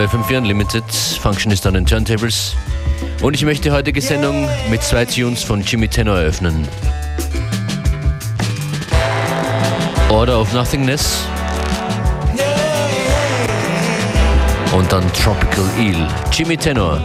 Bei FM4 Unlimited, Functionist an den Turntables. Und ich möchte die heutige Sendung mit zwei Tunes von Jimmy Tenor eröffnen. Order of Nothingness und dann Tropical Eel. Jimmy Tenor.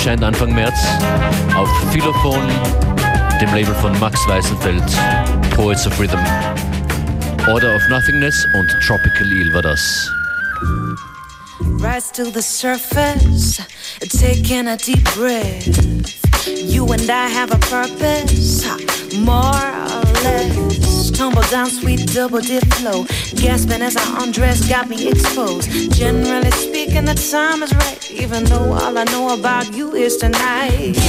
Erscheint Anfang März auf Philophon, dem Label von Max Weissenfeldt, Poets of Rhythm. Order of Nothingness und Tropical Eel war das. Rise to the surface, taking a deep breath. You and I have a purpose, more or less. Tumble down, sweet double dip flow. Gasping as I undress, got me exposed. Generally speaking, the time is right, even though all I know about you is tonight. Do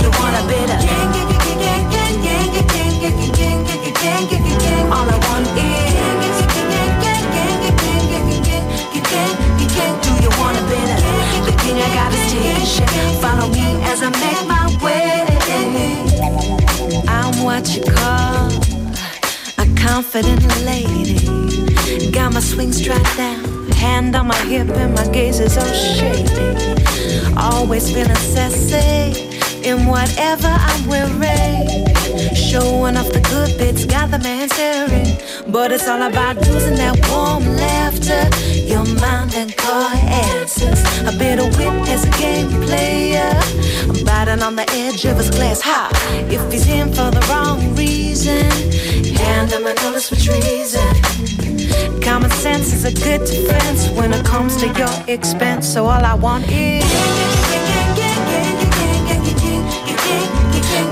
you want a bit? All I want is. Do you want a bit? The king I got is shit. Follow me as I make my way. I'm what you call confident lady. Got my swing straight down, hand on my hip, and my gaze is all shady. Always feeling sassy in whatever I'm wearing. Showing off the good bits, got the man staring. But it's all about using that warm laughter, your mind and car answers. A bit of wit as a game player. I'm biting on the edge of his glass. Ha! If he's in for the wrong reason, hand him a notice for treason. Common sense is a good defense when it comes to your expense. So all I want is.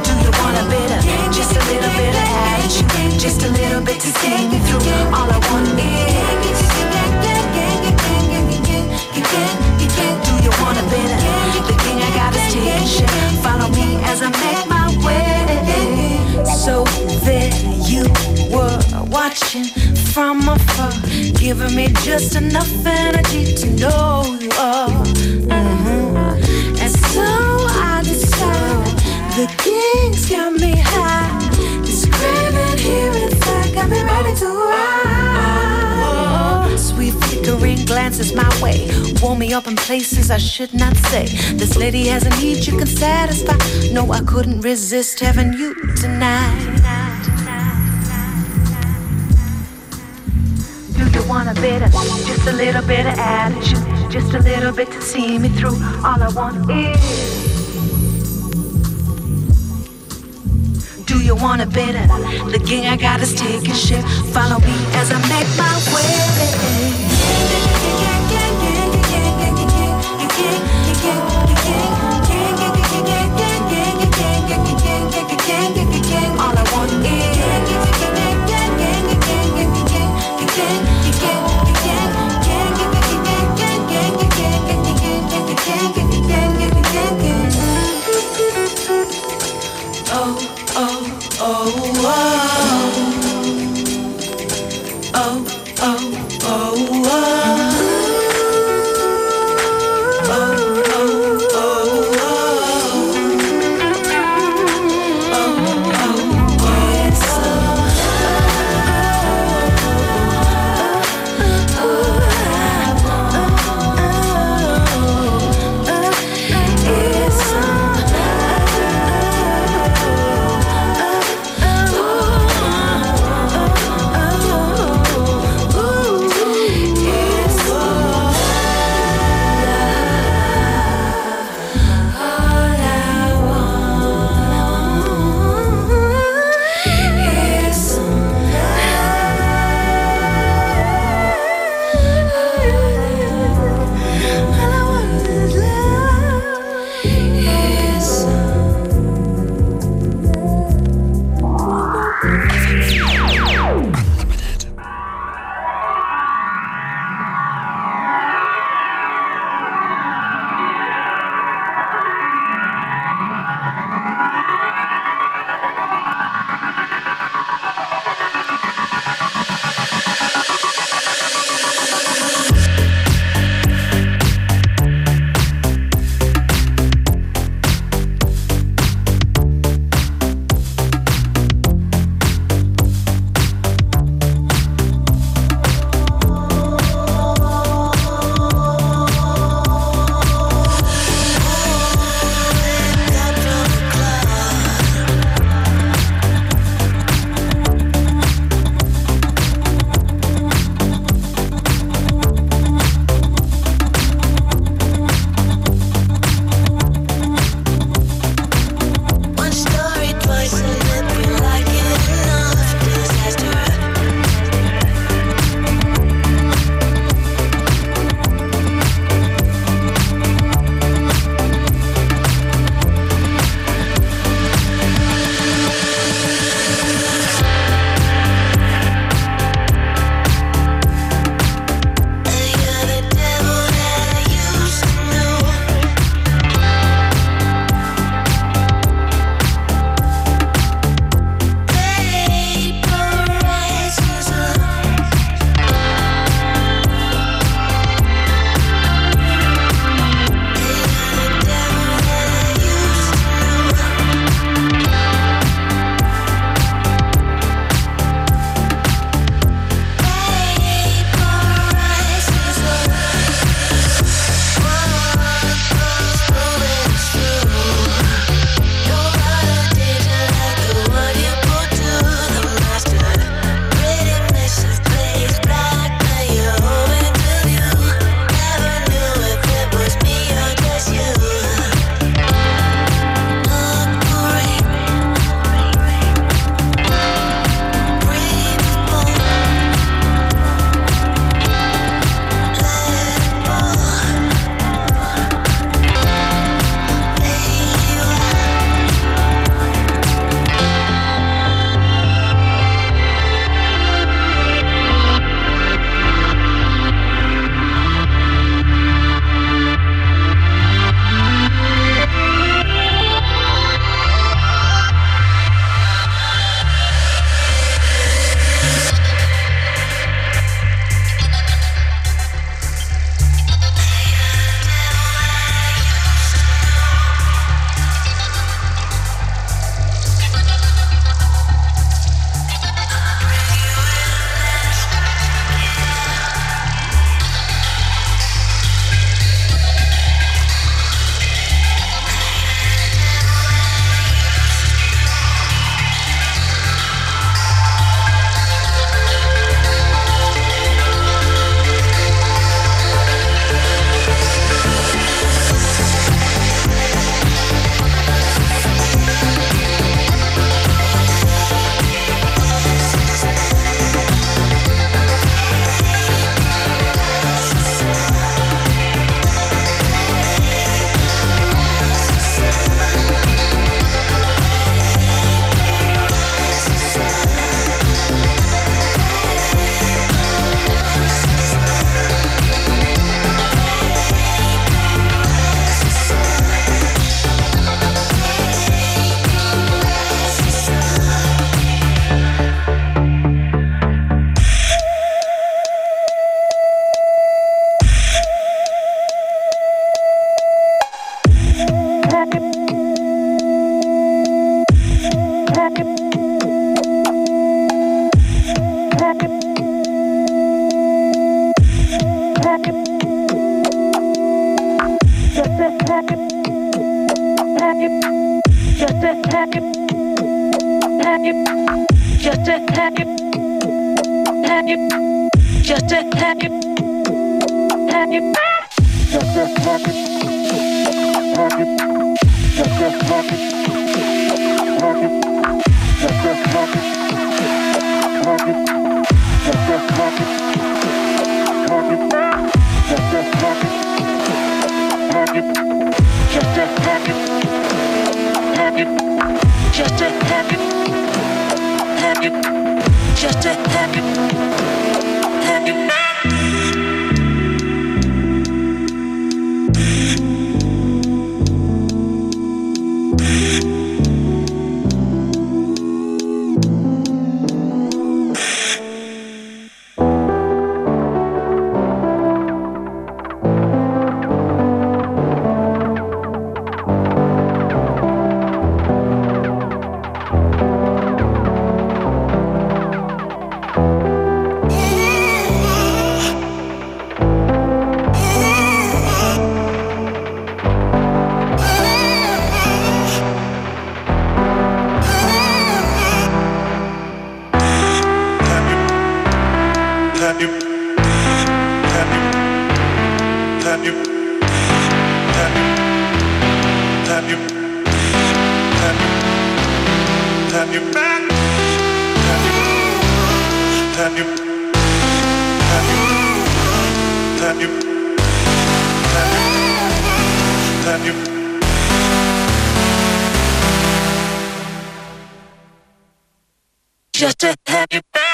Do you want a bit of, just a little bit of action, just a little bit to see me through? All I want is. Do you want a bit of the thing I got is tension? Follow me as I make my way. So there you were watching from afar, giving me just enough energy to know you are. Mhm. And so I decided the king's got me high. This craving here got me ready to ride. Sweet flickering glances my way, warm me up in places I should not say. This lady has a need you can satisfy. No, I couldn't resist having you tonight. Do you want a bit of, just a little bit of attitude, just a little bit to see me through? All I want is. Do you want a bit of the king I got is taking shit? Follow me as I make my way. Just to have you back.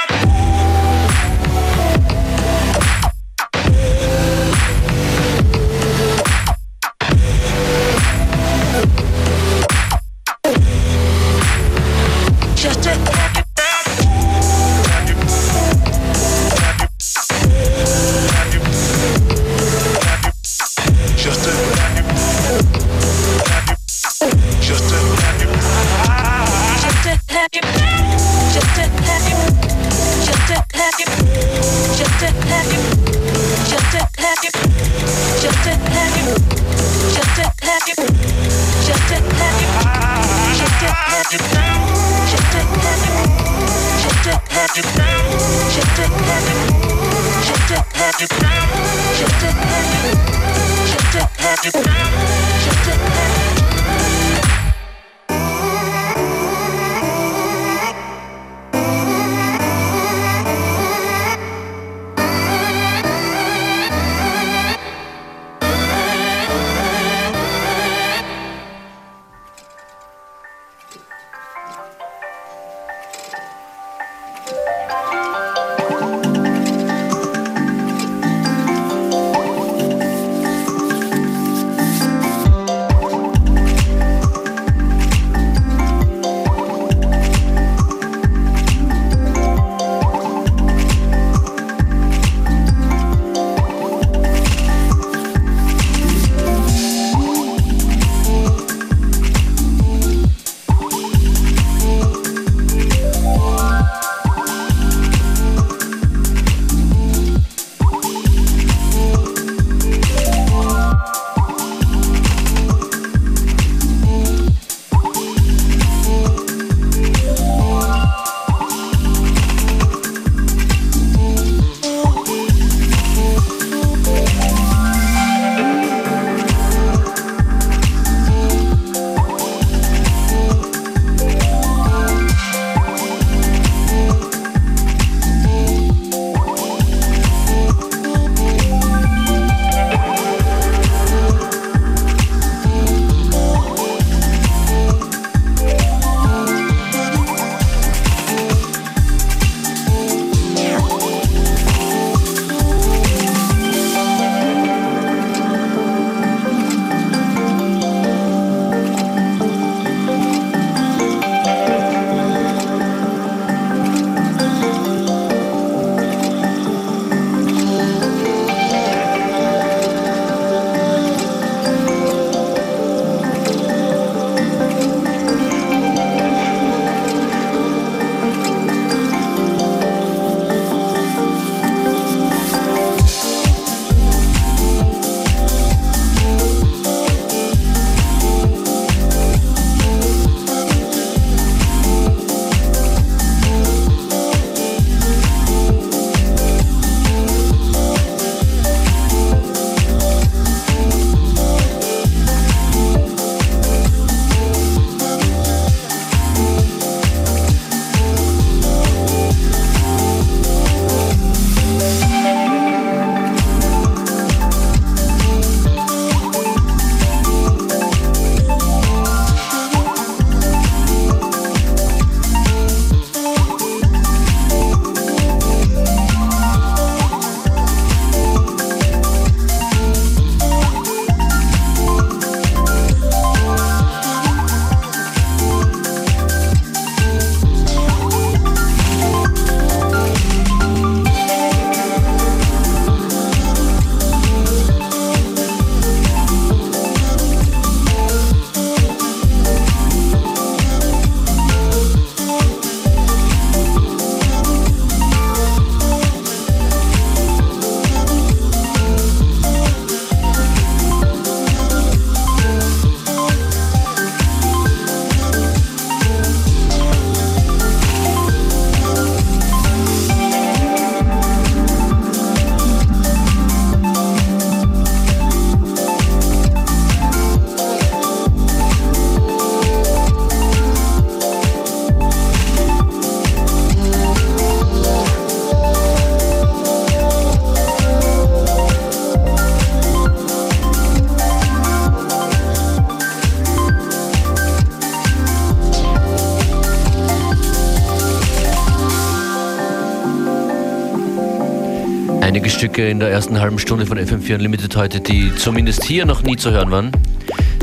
Einige Stücke in der ersten halben Stunde von FM4 Unlimited heute, die zumindest hier noch nie zu hören waren.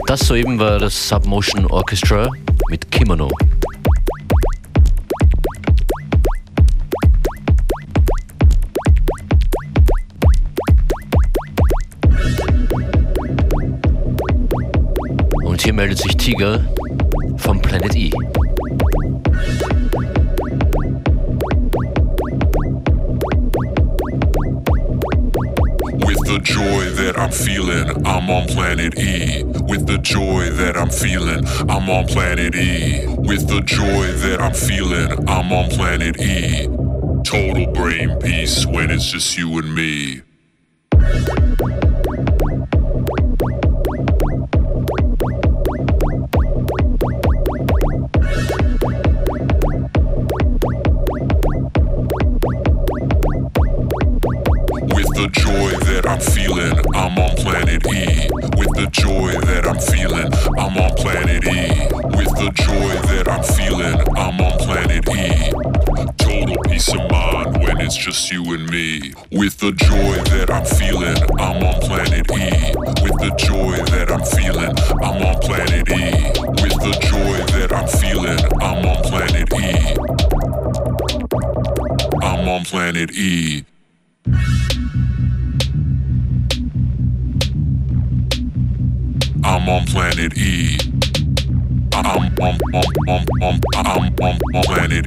Das soeben war das Submotion Orchestra mit Kimono. Und hier meldet sich Tiger vom Planet E. I'm feeling, I'm on planet E. With the joy that I'm feeling, I'm on planet E. With the joy that I'm feeling, I'm on planet E. Total brain peace when it's just you and me. With the joy that I'm feeling, I'm on planet E. With the joy that I'm feeling, I'm on planet E. With the joy that I'm feeling, I'm on planet E. I'm on planet E. I'm on planet E. planet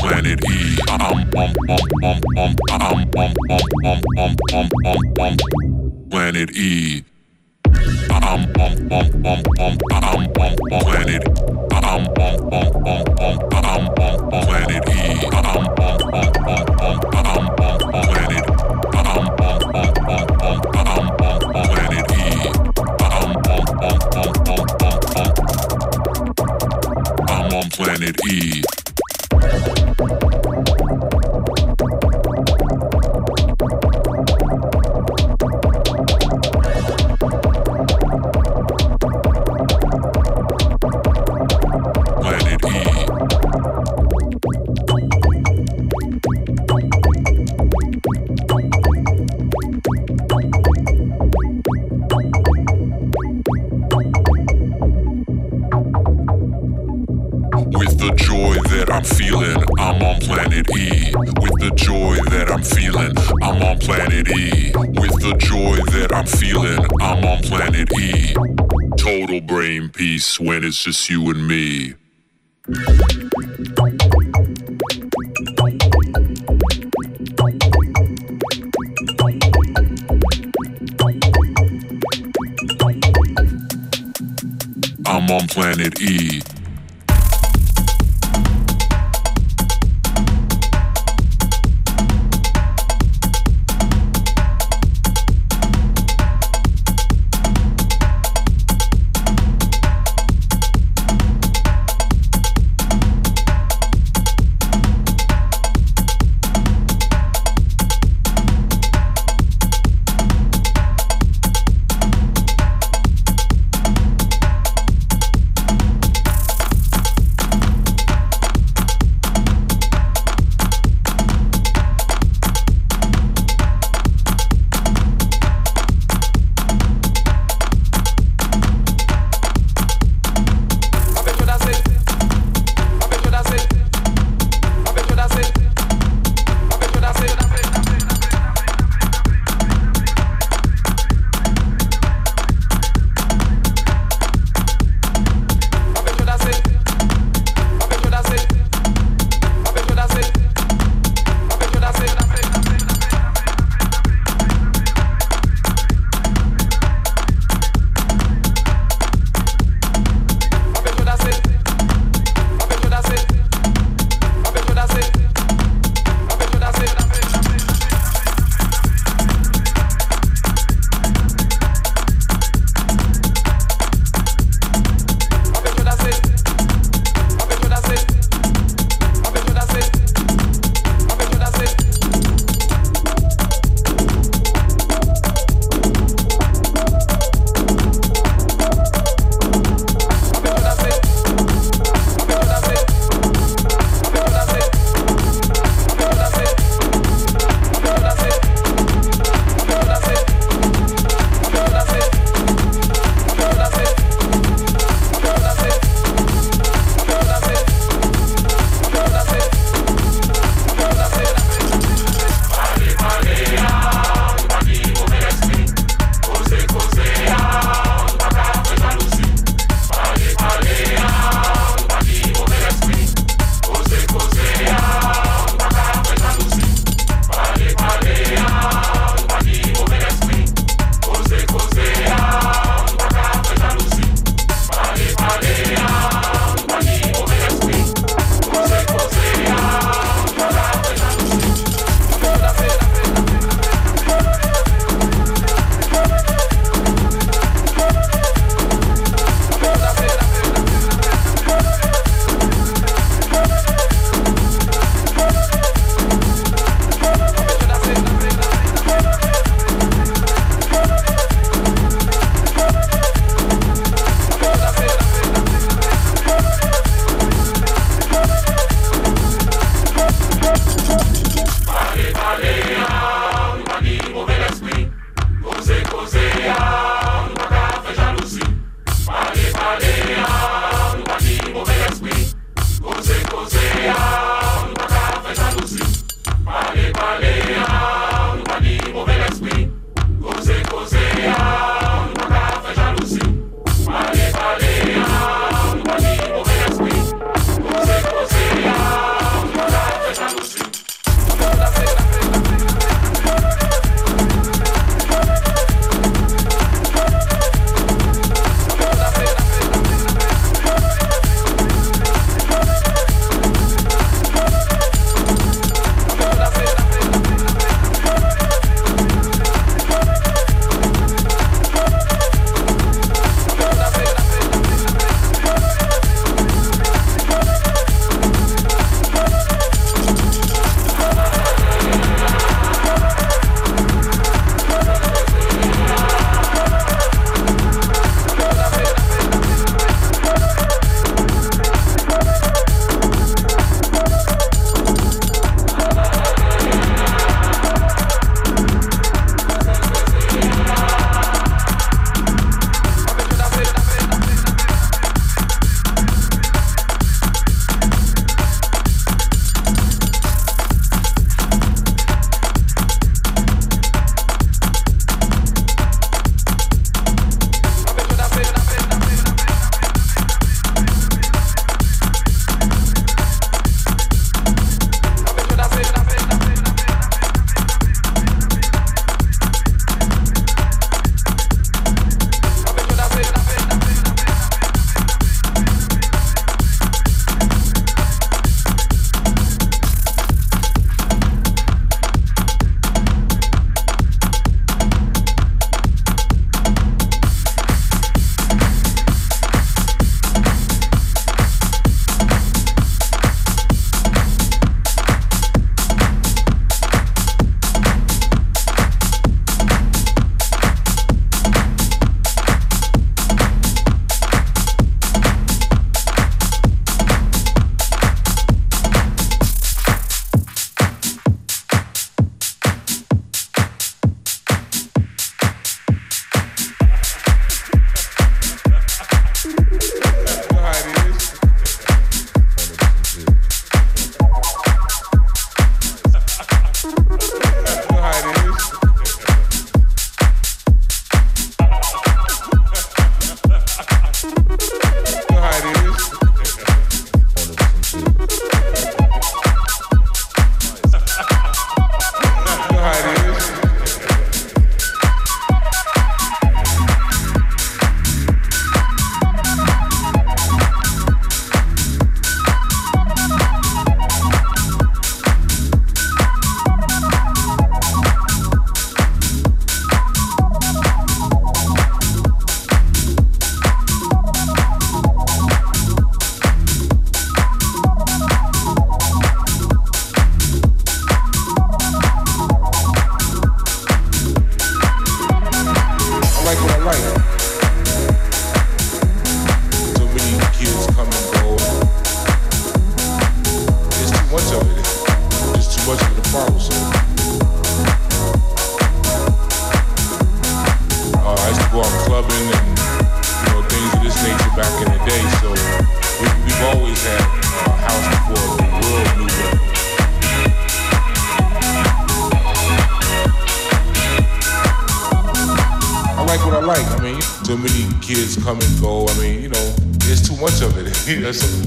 planet E. Planet E. Planet. Planet E. planet E. it's just you and me.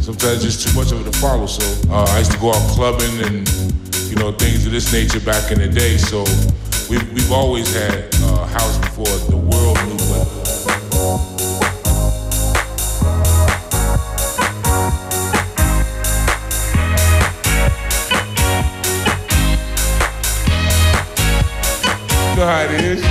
sometimes it's too much of it to follow. So uh, I used to go out clubbing and you know things of this nature back in the day. So we've, we've always had uh, house before the world knew what. how it is.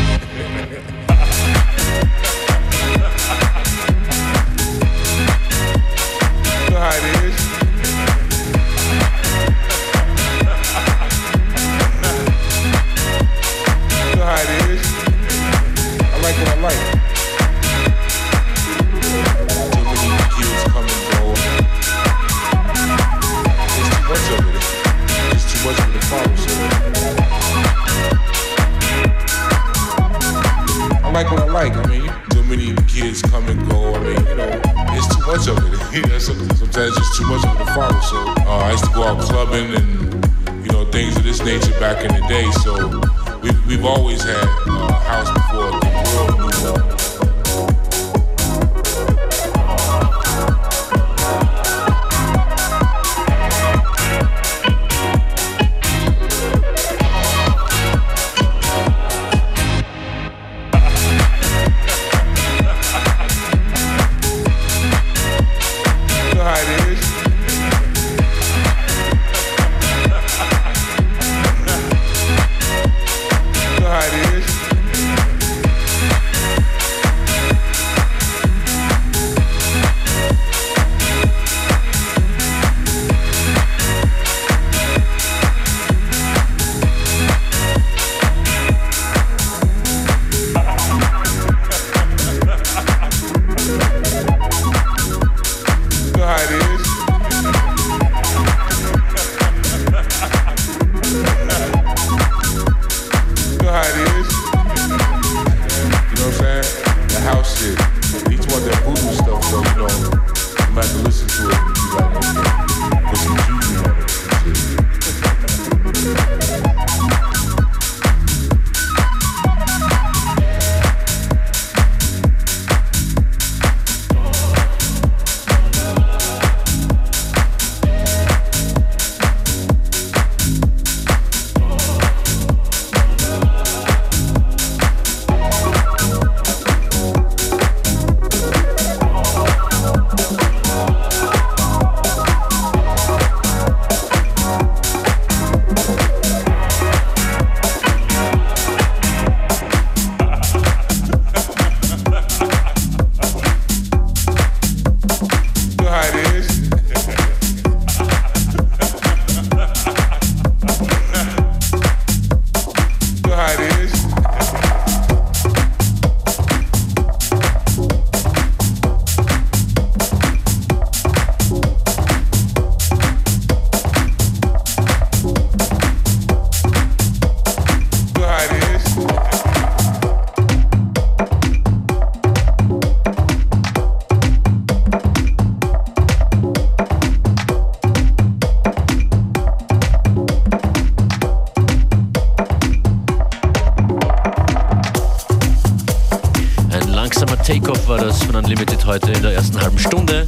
ersten halben Stunde.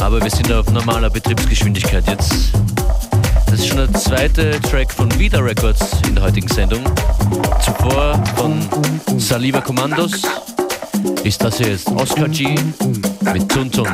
Aber wir sind auf normaler Betriebsgeschwindigkeit jetzt. Das ist schon der zweite Track von Vida Records in der heutigen Sendung. Zuvor von Saliva Commandos ist das hier jetzt Oscar G mit Tun Tun.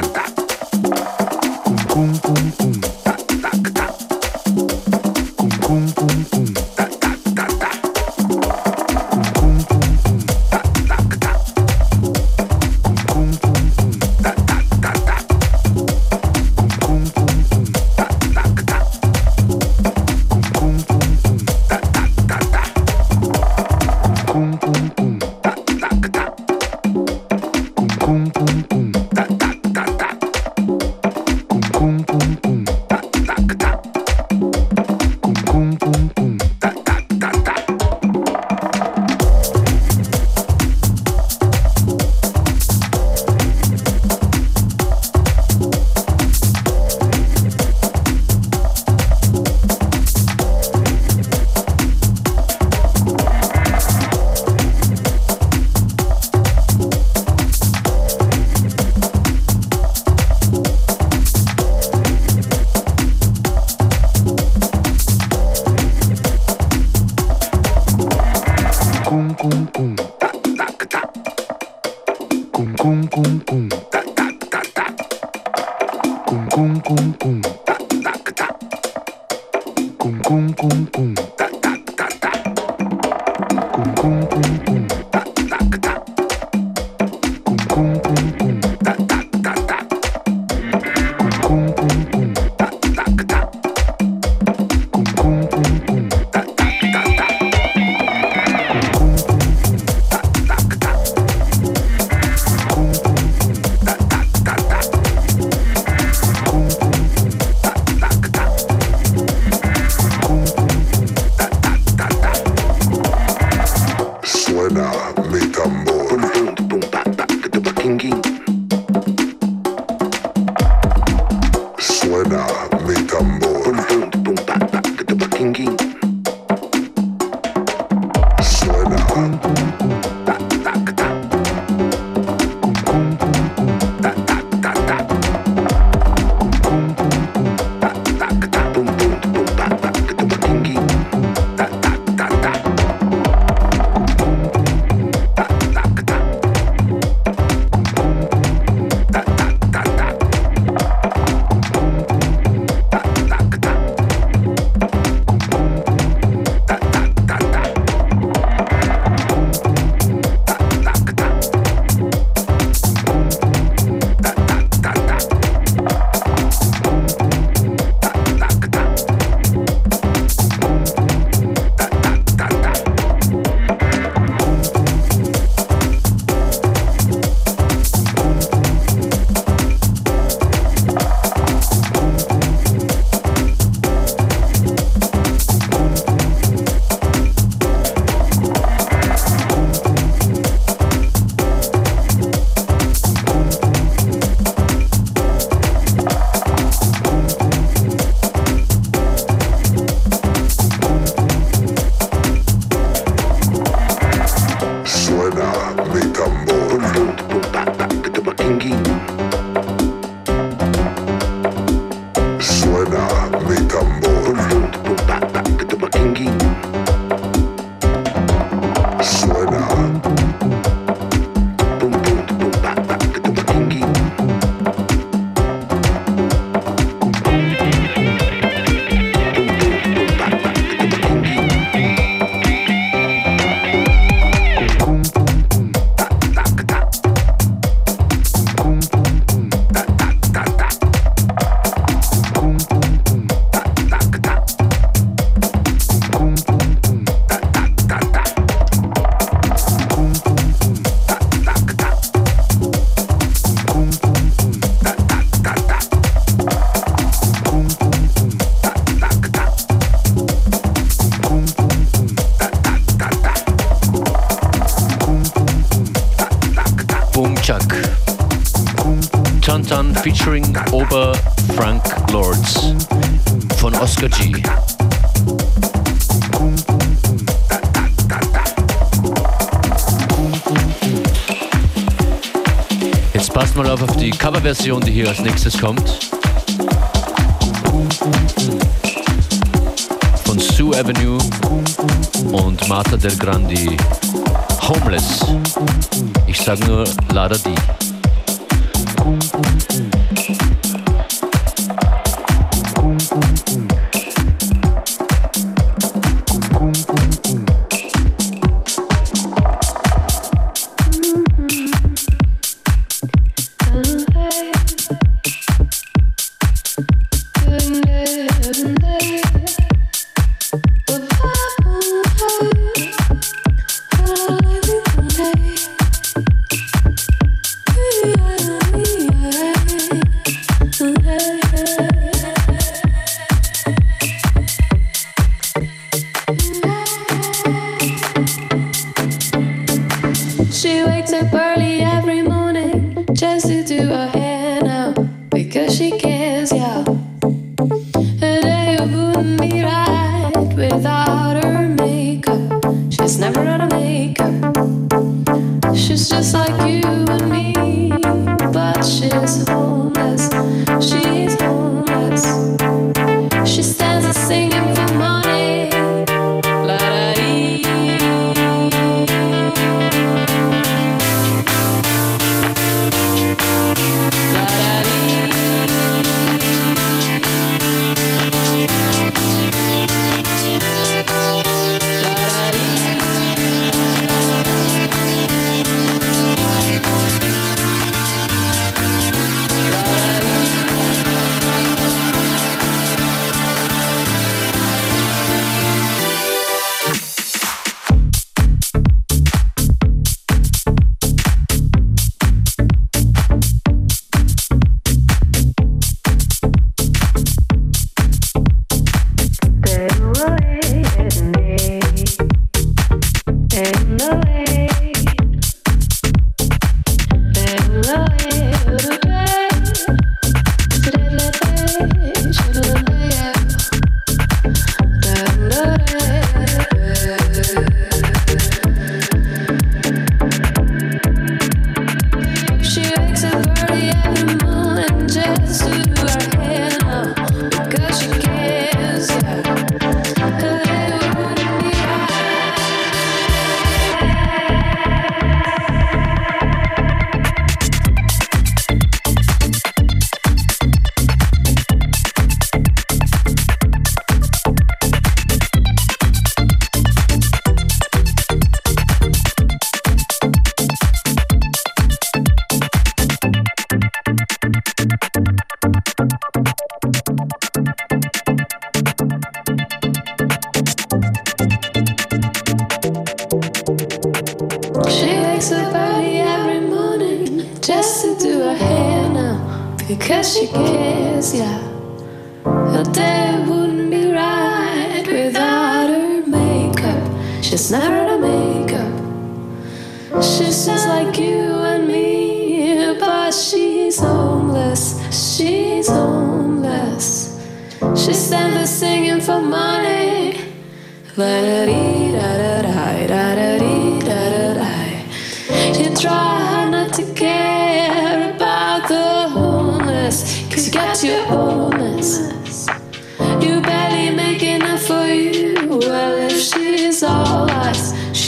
Praxis kommen.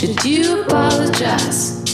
Should you apologize?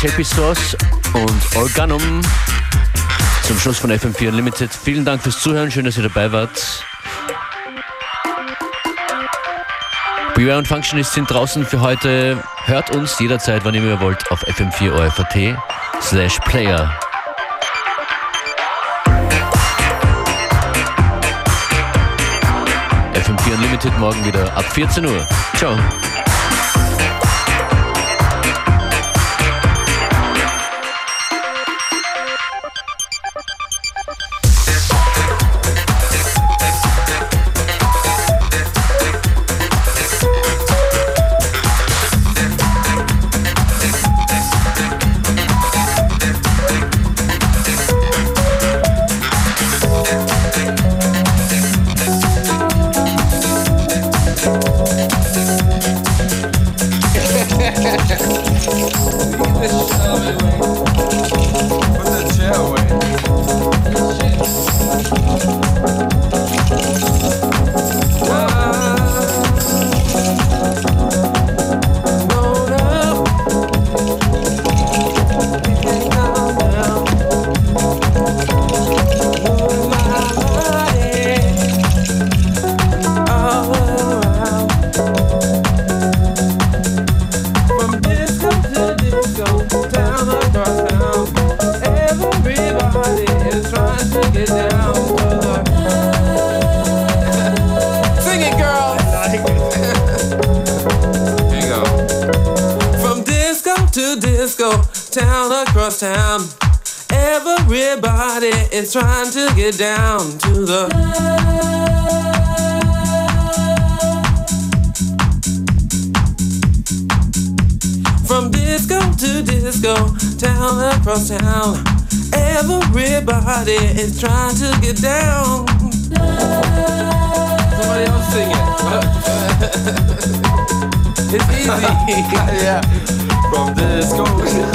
JP Source und Organum zum Schluss von FM4 Unlimited. Vielen Dank fürs Zuhören, schön, dass ihr dabei wart. Beware und Functionist sind draußen für heute. Hört uns jederzeit, wann ihr mehr wollt, auf fm4 OFAT slash player. FM4 Unlimited morgen wieder ab 14 Uhr. Ciao. Okay.